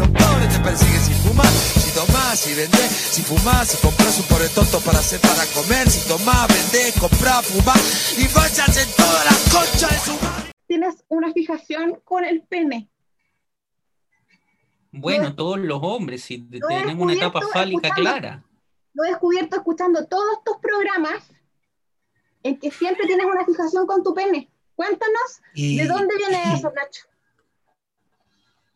un pobre te persigue si fumas, si tomás, si vendés, si fumás, si compras un pobre tonto para hacer para comer, si tomás, vendés, comprás, fumás y vayas en toda la concha de su madre. Tienes una fijación con el pene. Bueno, todos los hombres, si tenemos una etapa fálica clara. Lo he descubierto escuchando todos estos programas en que siempre tienes una fijación con tu pene. Cuéntanos, Y- ¿de dónde viene eso, Nacho?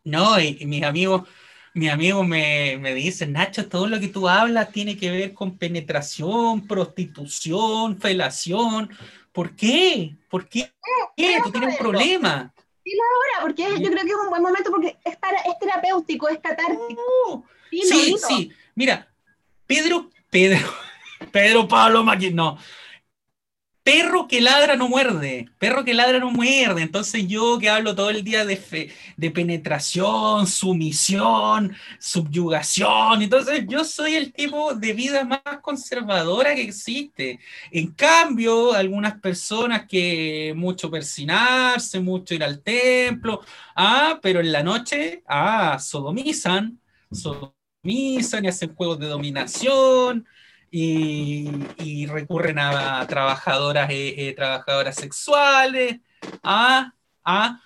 No, y, y mis amigos, mis amigos me, me dicen, Nacho, todo lo que tú hablas tiene que ver con penetración, prostitución, felación. ¿Por qué? ¿Por qué? ¿Qué? Tú tienes un problema. Ahora, porque yo creo que es un buen momento porque es, para, es terapéutico, es catártico. No. Sí, Sí. Mira, Pedro, Pedro, Pedro Pablo Maqui, no. Perro que ladra no muerde, perro que ladra no muerde. Entonces yo que hablo todo el día de, fe- de penetración, sumisión, subyugación, entonces yo soy el tipo de vida más conservadora que existe. En cambio, algunas personas que mucho persinarse, mucho ir al templo, ah, pero en la noche, ah, sodomizan, sodomizan y hacen juegos de dominación y, y recurren a, trabajadoras, eh, eh, trabajadoras sexuales. Ah, ah,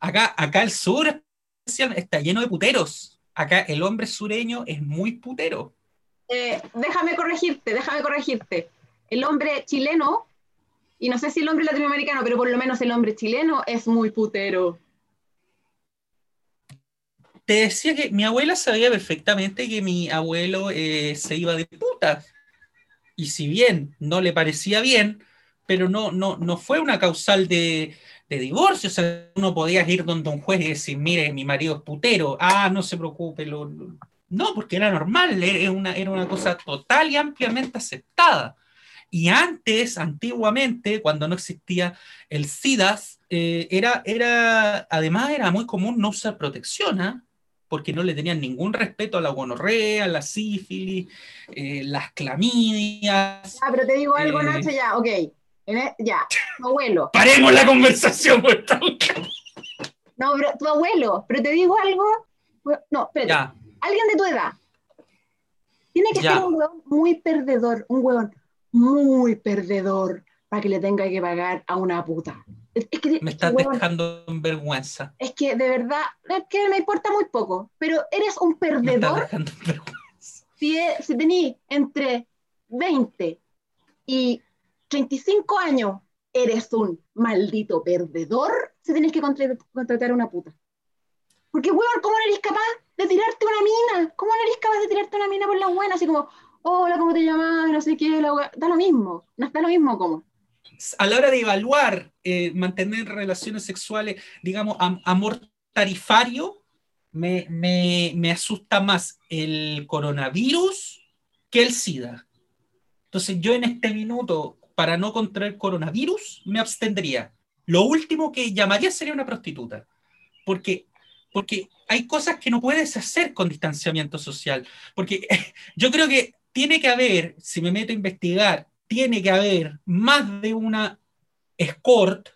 acá, acá el sur está lleno de puteros. Acá el hombre sureño es muy putero. Eh, déjame corregirte, déjame corregirte. El hombre chileno, y no sé si el hombre latinoamericano, pero por lo menos el hombre chileno es muy putero. Te decía que mi abuela sabía perfectamente que mi abuelo eh, se iba de puta. Y si bien no le parecía bien, pero no, no, no fue una causal de, de divorcio. O sea, uno podía ir donde un juez y decir, mire, mi marido es putero. Ah, no se preocupe. Lo, lo-". No, porque era normal, era una, era una cosa total y ampliamente aceptada. Y antes, antiguamente, cuando no existía el SIDAS, eh, era, era, además era muy común no usar protección, ¿ah? Porque no le tenían ningún respeto a la gonorrea, la sífilis, eh, las clamidias. Ah, pero te digo algo, Eh. Nacho, ya, ok. E- ya, tu abuelo. Paremos la conversación, por favor. No, pero tu abuelo, pero te digo algo. No, espérate. Ya, Alguien de tu edad. Tiene que Ya. ser un huevón muy perdedor, un huevón muy perdedor para que le tenga que pagar a una puta. Es, es que, me es estás huevón, dejando en vergüenza. es que de verdad, es que me importa muy poco, pero eres un Me estás perdedor dejando en vergüenza. si, e- si tenés entre 20 y 35 años, eres un maldito perdedor si tenés que contra- contratar a una puta. Porque, weón, ¿cómo no eres capaz de tirarte una mina? ¿Cómo no eres capaz de tirarte una mina por la buena? Así como, hola, ¿cómo te llamas? No sé qué, la wea- Da lo mismo, no da lo mismo como. A la hora de evaluar, eh, mantener relaciones sexuales, digamos, am- amor tarifario, me, me, me asusta más el coronavirus que el SIDA. Entonces yo en este minuto, para no contraer coronavirus, me abstendría. Lo último que llamaría sería una prostituta, porque, porque hay cosas que no puedes hacer con distanciamiento social, porque yo creo que tiene que haber, si me meto a investigar, tiene que haber más de una escort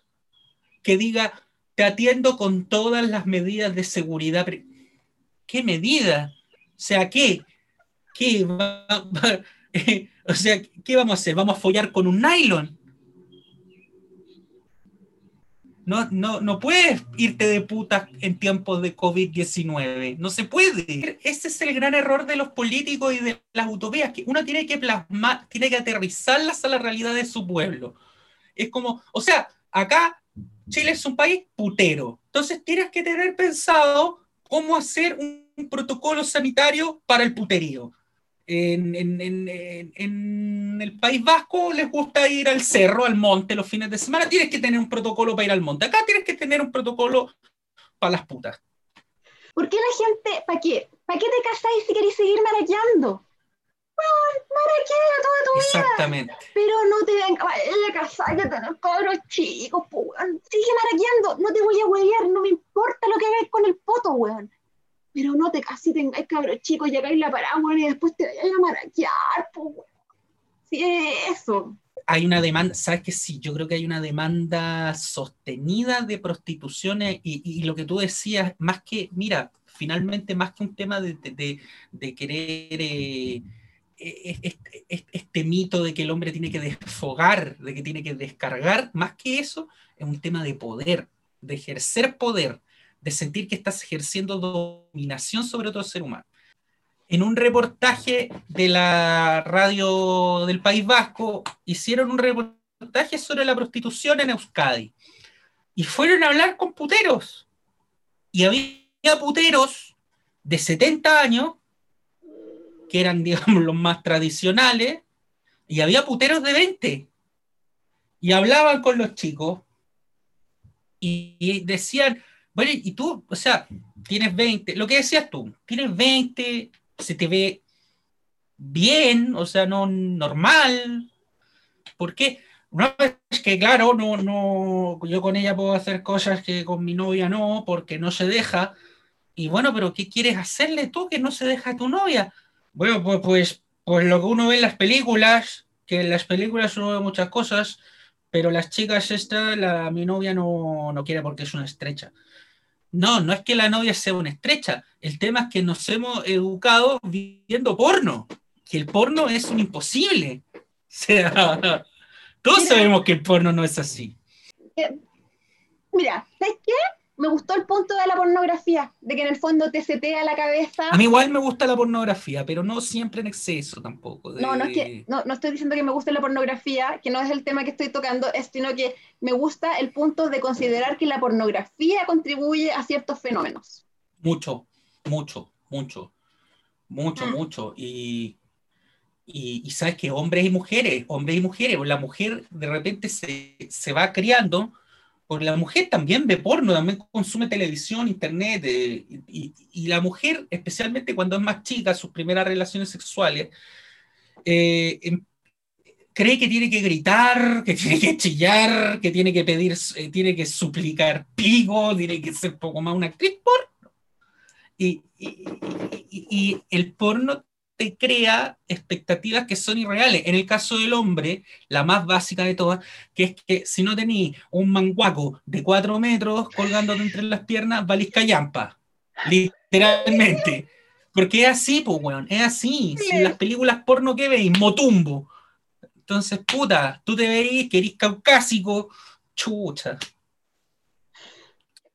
que diga, te atiendo con todas las medidas de seguridad. pre-". ¿Qué medida? O sea, ¿qué? ¿Qué? Va- eh, o sea, ¿qué vamos a hacer? ¿Vamos a follar con un nylon? No, no, no puedes irte de puta en tiempos de COVID-19. No se puede. Ese es el gran error de los políticos y de las utopías, que uno tiene que plasmar, tiene que aterrizarlas a la realidad de su pueblo. Es como, o sea, acá Chile es un país putero. Entonces tienes que tener pensado cómo hacer un protocolo sanitario para el puterío. En, en- en- en- el País Vasco les gusta ir al cerro, al monte los fines de semana. Tienes que tener un protocolo para ir al monte. Acá tienes que tener un protocolo para las putas. ¿Por qué la gente, para qué? ¿Para qué te casáis si queréis seguir maraqueando? Weón, maraquea toda tu vida. Exactamente. Pero no te venga a casar a tener cabros chicos. Sigue maraqueando, no te voy a huevear, no me importa lo que hagáis con el poto, weón. Pero no te cases y tengáis cabros chicos y hagáis la parada, y después te vayáis a maraquear, po, weón. Sí, eso. Hay una demanda, ¿sabes que Sí, yo creo que hay una demanda sostenida de prostituciones y, lo que tú decías, más que, mira, finalmente más que un tema de, querer eh, este, este, mito de que el hombre tiene que desfogar, de que tiene que descargar, más que eso, es un tema de poder, de ejercer poder, de sentir que estás ejerciendo dominación sobre otro ser humano. En un reportaje de la radio del País Vasco, hicieron un reportaje sobre la prostitución en Euskadi. Y fueron a hablar con puteros. Y había puteros de 70 años que eran, digamos, los más tradicionales, y había puteros de 20. Y hablaban con los chicos y, decían, bueno, y tú, o sea, tienes 20, lo que decías tú, tienes 20, se te ve bien, o sea, no normal. ¿Por qué? Una vez que, claro, no, no, yo con ella puedo hacer cosas que con mi novia no, porque no se deja. Y bueno, pero ¿qué quieres hacerle tú que no se deja a tu novia? Bueno, pues, pues, pues lo que uno ve en las películas, que en las películas uno ve muchas cosas, pero las chicas esta, la, mi novia no, no quiere porque es una estrecha. No, no es que la novia sea una estrecha, el tema es que nos hemos educado viendo porno, que el porno es un imposible. O sea, todos sabemos que el porno no es así. Eh, mira, ¿sabes qué? Me gustó el punto de la pornografía, de que en el fondo te setea la cabeza. A mí igual me gusta la pornografía, pero no siempre en exceso tampoco. No, no, es que, no, no, estoy diciendo que me guste la pornografía, que no es el tema que estoy tocando, sino que me gusta el punto de considerar que la pornografía contribuye a ciertos fenómenos. Mucho, mucho, mucho, mucho, mm. mucho. Y, y, y, sabes que hombres y mujeres, hombres y mujeres, la mujer de repente se, se va criando porque la mujer también ve porno, también consume televisión, internet, eh, y, la mujer, especialmente cuando es más chica, sus primeras relaciones sexuales, eh, em, cree que tiene que gritar, que tiene que chillar, que tiene que pedir, eh, tiene que suplicar pigo, tiene que ser poco más una actriz porno. y, y el porno te crea expectativas que son irreales. En el caso del hombre, la más básica de todas, que es que si no tenéis un manguaco de cuatro metros colgándote entre las piernas, valís callampa. Literalmente. Porque es así, pues, weón, es así. Si las películas porno que veis, motumbo. Entonces, puta, tú te veis que eres caucásico, chucha.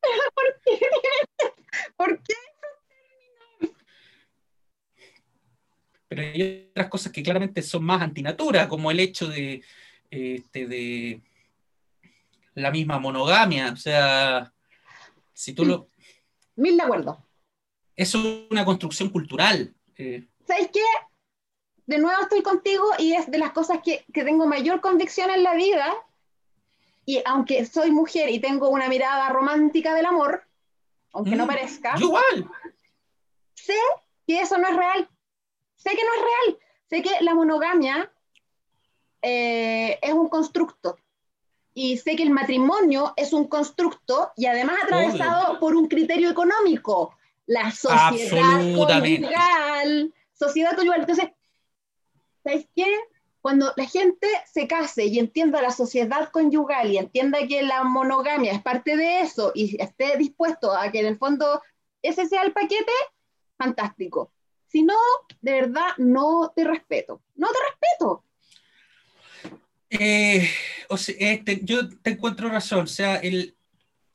¿Por qué? ¿Por qué? Pero hay otras cosas que claramente son más antinatura, como el hecho de, este, de la misma monogamia. O sea, si tú lo... Mil de acuerdo. Es una construcción cultural. Eh. ¿Sabes qué? De nuevo estoy contigo y es de las cosas que, que tengo mayor convicción en la vida. Y aunque soy mujer y tengo una mirada romántica del amor, aunque no mm, parezca, igual. sé que eso no es real sé que no es real, sé que la monogamia eh, es un constructo y sé que el matrimonio es un constructo y además atravesado por un criterio económico, la sociedad conyugal, sociedad conyugal. Entonces, ¿sabes qué? Cuando la gente se case y entienda la sociedad conyugal y entienda que la monogamia es parte de eso y esté dispuesto a que en el fondo ese sea el paquete, fantástico. Si no, de verdad, no te respeto. No te respeto. Eh, este, yo te encuentro razón. O sea,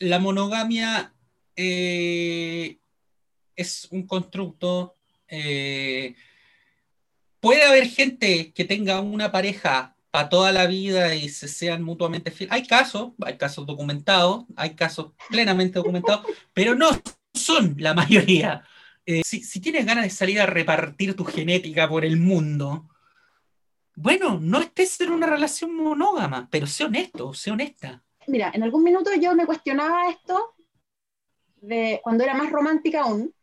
la monogamia eh, es un constructo. Eh, puede haber gente que tenga una pareja para toda la vida y se sean mutuamente fieles. Hay casos, hay casos documentados, hay casos plenamente documentados, pero no son la mayoría. Eh, si, tienes ganas de salir a repartir tu genética por el mundo, bueno, no estés en una relación monógama, pero sé honesto, sé honesta. Mira, en algún minuto yo me cuestionaba esto de cuando era más romántica aún.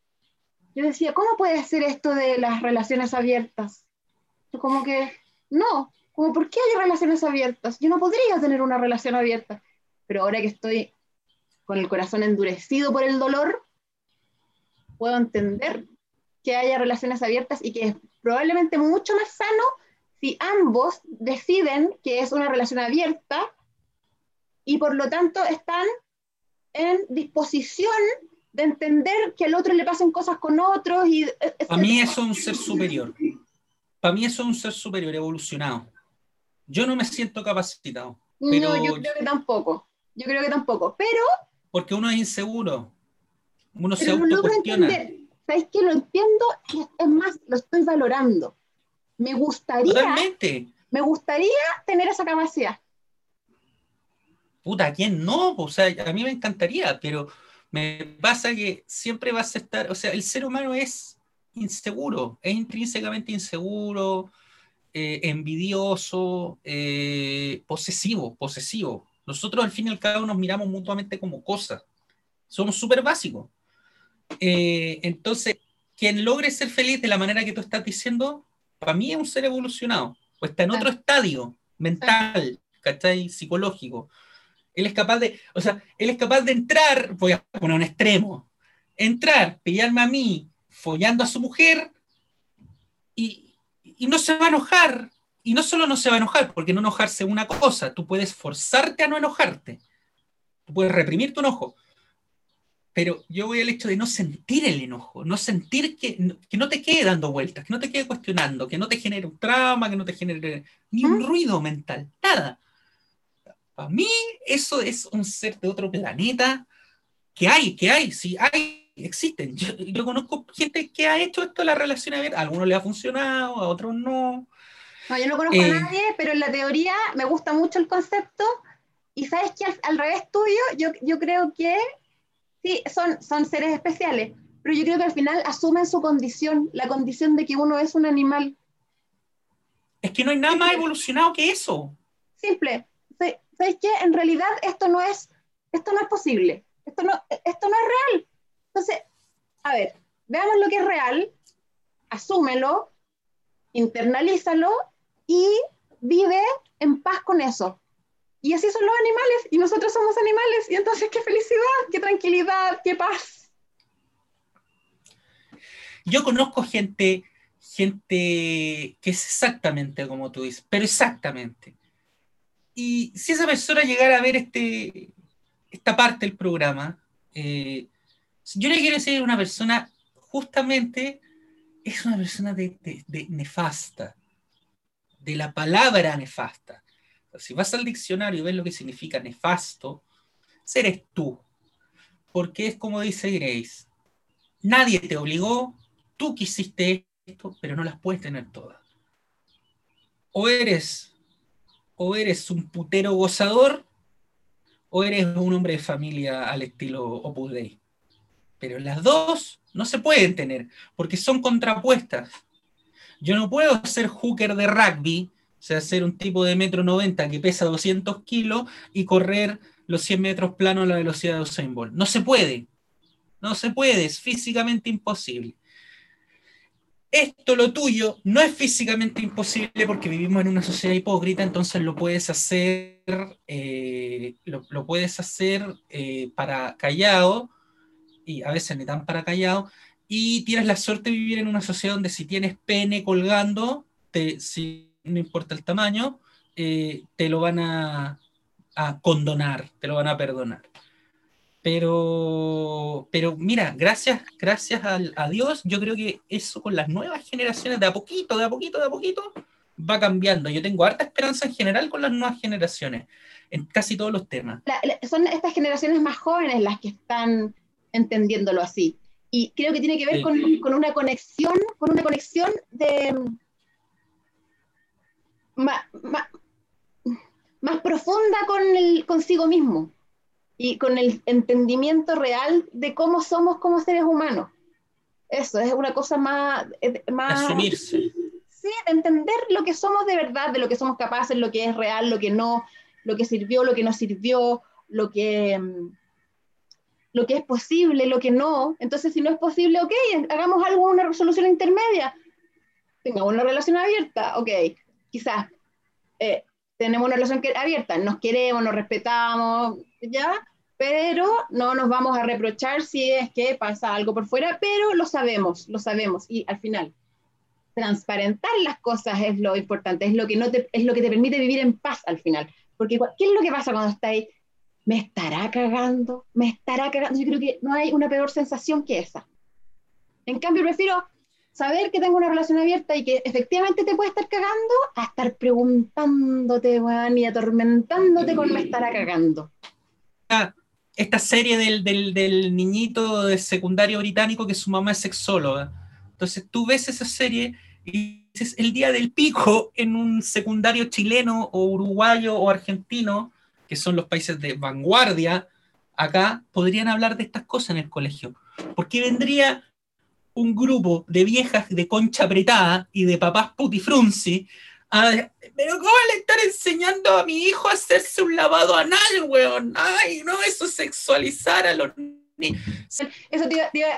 Yo decía, ¿cómo puede ser esto de las relaciones abiertas? Como que, no, como, ¿por qué hay relaciones abiertas? Yo no podría tener una relación abierta. Pero ahora que estoy con el corazón endurecido por el dolor, puedo entender que haya relaciones abiertas y que es probablemente mucho más sano si ambos deciden que es una relación abierta y por lo tanto están en disposición de entender que al otro le pasen cosas con otros. y Para mí eso es un ser superior. Para mí eso es un ser superior, evolucionado. Yo no me siento capacitado. No, yo creo que tampoco. Yo creo que tampoco. Pero. Porque uno es inseguro. Uno se autocuestiona. ¿Sabes qué? Lo entiendo es más, lo estoy valorando. Me gustaría. Totalmente. Me gustaría tener esa capacidad. Puta, ¿quién no? O sea, a mí me encantaría, pero me pasa que siempre vas a estar. O sea, el ser humano es inseguro, es intrínsecamente inseguro, eh, envidioso, eh, posesivo, posesivo. Nosotros al fin y al cabo nos miramos mutuamente como cosas. Somos súper básicos. Eh, entonces, quien logre ser feliz de la manera que tú estás diciendo, para mí es un ser evolucionado, o está en otro estadio mental, ¿cachai? Psicológico. Él es capaz de, o sea, él es capaz de entrar, voy a poner un extremo, entrar, pillarme a mí, follando a su mujer, y, y no se va a enojar. Y no solo no se va a enojar, porque no enojarse es una cosa, tú puedes forzarte a no enojarte, tú puedes reprimir tu enojo, pero yo voy al hecho de no sentir el enojo, no sentir que, que no te quede dando vueltas, que no te quede cuestionando, que no te genere un trauma, que no te genere ni un ¿Mm? ruido mental, nada. Para mí eso es un ser de otro planeta que hay, que hay, sí, hay, existen. Yo, conozco gente que ha hecho esto la relación abierta, a algunos le ha funcionado, a otros no. No, yo no conozco a eh, nadie, pero en la teoría me gusta mucho el concepto y sabes que al, revés tuyo, yo, yo creo que sí, son, son seres especiales, pero yo creo que al final asumen su condición, la condición de que uno es un animal. Es que no hay nada más evolucionado que eso. Simple. ¿Sabes qué? En realidad esto no es, esto no es posible. Esto no, esto no es real. Entonces, a ver, veamos lo que es real, asúmelo, internalízalo y vive en paz con eso. Y así son los animales, y nosotros somos animales, y entonces qué felicidad, qué tranquilidad, qué paz. Yo conozco gente, gente que es exactamente como tú dices, pero exactamente. Y si esa persona llegara a ver este, esta parte del programa, eh, yo le quiero decir una persona, justamente, es una persona de nefasta, de la palabra nefasta si vas al diccionario y ves lo que significa nefasto, eres tú. Porque es como dice Grace, nadie te obligó, tú quisiste esto, pero no las puedes tener todas. O eres, o eres un putero gozador, o eres un hombre de familia al estilo Opus Dei. Pero las dos no se pueden tener, porque son contrapuestas. Yo no puedo ser hooker de rugby sea, ser un tipo de metro 90 que pesa 200 kilos y correr los 100 metros planos a la velocidad de Usain Bolt. No se puede. No se puede, es físicamente imposible. Esto, lo tuyo, no es físicamente imposible porque vivimos en una sociedad hipócrita, entonces lo puedes hacer, eh, lo, puedes hacer eh, para callado, y a veces ni tan para callado, y tienes la suerte de vivir en una sociedad donde si tienes pene colgando, te, si no importa el tamaño, eh, te lo van a, condonar, te lo van a perdonar. Pero, pero mira, gracias, gracias a, Dios, yo creo que eso con las nuevas generaciones, de a poquito, de a poquito, de a poquito, va cambiando. Yo tengo harta esperanza en general con las nuevas generaciones, en casi todos los temas. son estas generaciones más jóvenes las que están entendiéndolo así. Y creo que tiene que ver con, con, una conexión, con una conexión de, más, más, profunda con el, consigo mismo y con el entendimiento real de cómo somos como seres humanos. Eso es una cosa más... más Asumirse. Sí, de entender lo que somos de verdad, de lo que somos capaces, lo que es real, lo que no, lo que sirvió, lo que no sirvió, lo que, lo que es posible, lo que no. Entonces, si no es posible, ok, hagamos algo, una resolución intermedia. Tengamos una relación abierta, ok quizás eh, tenemos una relación abierta, nos queremos, nos respetamos, ¿ya? Pero no nos vamos a reprochar si es que pasa algo por fuera, pero lo sabemos, lo sabemos. Y al final, transparentar las cosas es lo importante, es lo que, no te, es lo que te permite vivir en paz al final. Porque, ¿qué es lo que pasa cuando estáis me estará cagando, me estará cagando. Yo creo que no hay una peor sensación que esa. En cambio, prefiero saber que tengo una relación abierta y que efectivamente te puede estar cagando a estar preguntándote, weón, y atormentándote con me estará cagando. Esta serie del, del, del niñito de secundario británico que su mamá es sexóloga. Entonces tú ves esa serie y dices el día del pico en un secundario chileno o uruguayo o argentino que son los países de vanguardia, acá podrían hablar de estas cosas en el colegio. Porque vendría un grupo de viejas de concha apretada y de papás putifrunzi a, pero ¿cómo le están enseñando a mi hijo a hacerse un lavado anal, weón? Ay, no, eso es sexualizar a los niños. Eso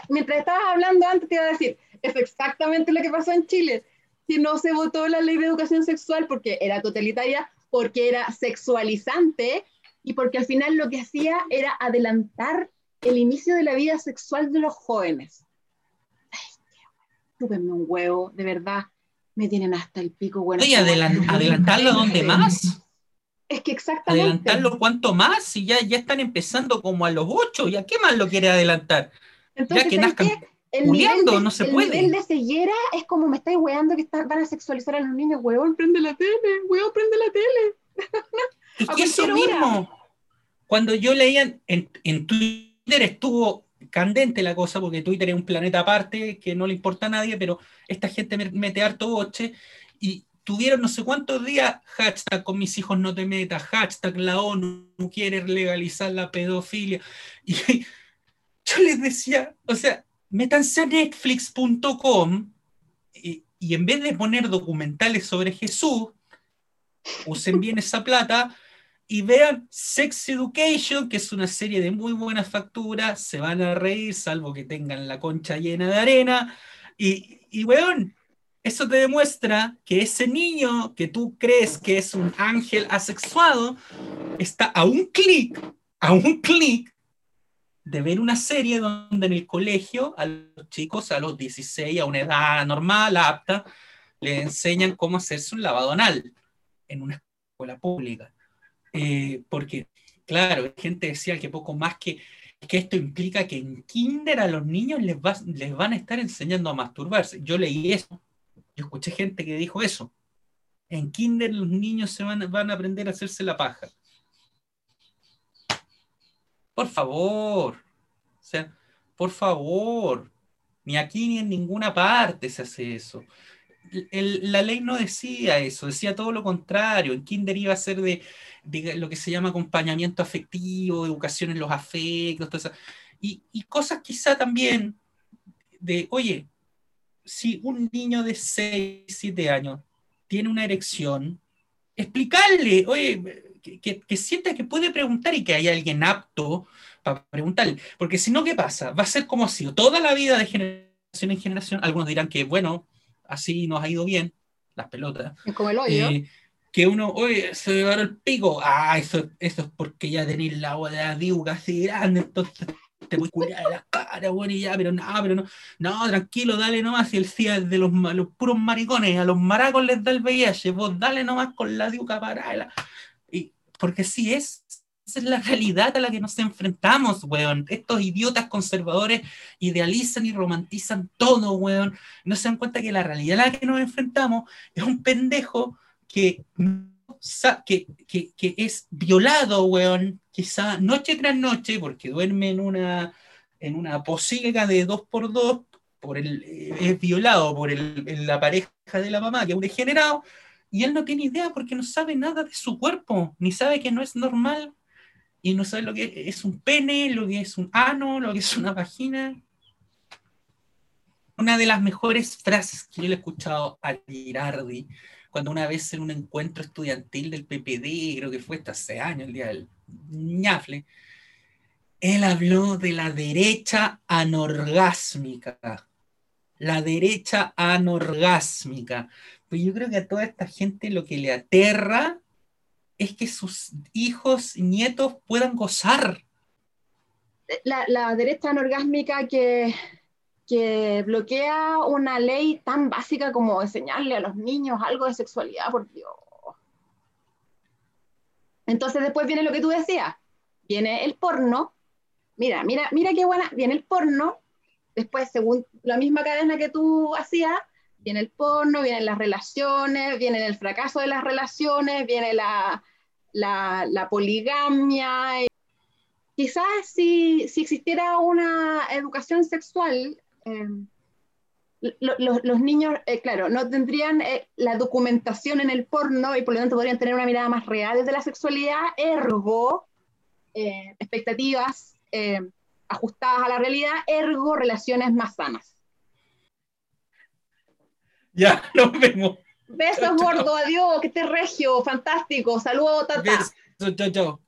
mientras estabas hablando antes te iba a decir, es exactamente lo que pasó en Chile. Si no se votó la ley de educación sexual porque era totalitaria, porque era sexualizante y porque al final lo que hacía era adelantar el inicio de la vida sexual de los jóvenes. Ay, un huevo, de verdad. Me tienen hasta el pico, bueno. ¿Y adelantarlo dónde más? Es que exactamente. ¿Adelantarlo cuánto más? Si ya, ya están empezando como a los ocho, ¿ya qué más lo quiere adelantar? Entonces, ya que nazcan el nivel de, no se el puede. nivel de ceguera es como me estáis weando que van a sexualizar a los niños. Weón, prende la tele, weón, prende la tele. Es que eso mismo. Cuando yo leía en, en, Twitter estuvo candente la cosa, porque Twitter es un planeta aparte que no le importa a nadie, pero esta gente mete harto boche y tuvieron no sé cuántos días hashtag con mis hijos no te metas, hashtag la ONU quiere legalizar la pedofilia. Y yo les decía, o sea, métanse a netflix.com y, y, en vez de poner documentales sobre Jesús, usen bien esa plata y vean Sex Education, que es una serie de muy buena factura, se van a reír, salvo que tengan la concha llena de arena, y, y weón, eso te demuestra que ese niño que tú crees que es un ángel asexuado, está a un clic, a un clic de ver una serie donde en el colegio a los chicos a los 16, a una edad normal, apta, le enseñan cómo hacerse un lavado anal en una escuela pública. Eh, porque, claro, gente decía que poco más que, que esto implica que en kinder a los niños les, les van a estar enseñando a masturbarse. Yo leí eso, yo escuché gente que dijo eso. En kinder los niños se van, van a aprender a hacerse la paja. Por favor. O sea, por favor. Ni aquí ni en ninguna parte se hace eso. La ley no decía eso, decía todo lo contrario. En kinder iba a ser de, lo que se llama acompañamiento afectivo, educación en los afectos, todo eso. Y, y cosas quizá también de, oye, si un niño de 6, 7 años tiene una erección, explicarle, oye, que, que, sienta que puede preguntar y que hay alguien apto para preguntarle. Porque si no, ¿qué pasa? Va a ser como ha sido toda la vida de generación en generación. Algunos dirán que, bueno, así nos ha ido bien, las pelotas. Es como el hoyo. Eh, que uno, oye, se llevaron el pico. Ah, eso, eso es porque ya tenéis la agua de la diuca así grande, entonces te voy a curar de la cara, bueno, y ya, pero no, pero no, no, tranquilo, dale nomás, y el CIA es de los, los, puros maricones, a los maracos les da el VIH, vos dale nomás con la diuca para y porque sí es, esa es la realidad a la que nos enfrentamos, weón. Estos idiotas conservadores idealizan y romantizan todo, weón. No se dan cuenta que la realidad a la que nos enfrentamos es un pendejo que que, que, es violado, weón, quizá noche tras noche, porque duerme en una, en una posiga de dos por dos, por el, es violado por el, la pareja de la mamá, que es un degenerado, y él no tiene idea porque no sabe nada de su cuerpo, ni sabe que no es normal, y no sabe lo que es un pene, lo que es un ano, lo que es una vagina. Una de las mejores frases que yo le he escuchado a Girardi cuando una vez en un encuentro estudiantil del PPD, creo que fue hasta hace años, el día del ñafle, él habló de la derecha anorgásmica. La derecha anorgásmica. Pues yo creo que a toda esta gente lo que le aterra es que sus hijos nietos puedan gozar. La, la derecha anorgásmica que que bloquea una ley tan básica como enseñarle a los niños algo de sexualidad, por Dios. Entonces después viene lo que tú decías, viene el porno, mira, mira, mira qué buena, viene el porno, después según la misma cadena que tú hacías, viene el porno, vienen las relaciones, viene el fracaso de las relaciones, viene la, la, poligamia. Quizás si, si, existiera una educación sexual, eh, los niños, eh, claro, no tendrían eh, la documentación en el porno y por lo tanto podrían tener una mirada más real de la sexualidad, ergo, expectativas ajustadas a la realidad, ergo, relaciones más sanas. Ya, nos vemos. Besos, gordo, adiós, que estés regio, fantástico, saludos, tata. Besos, chao, chao.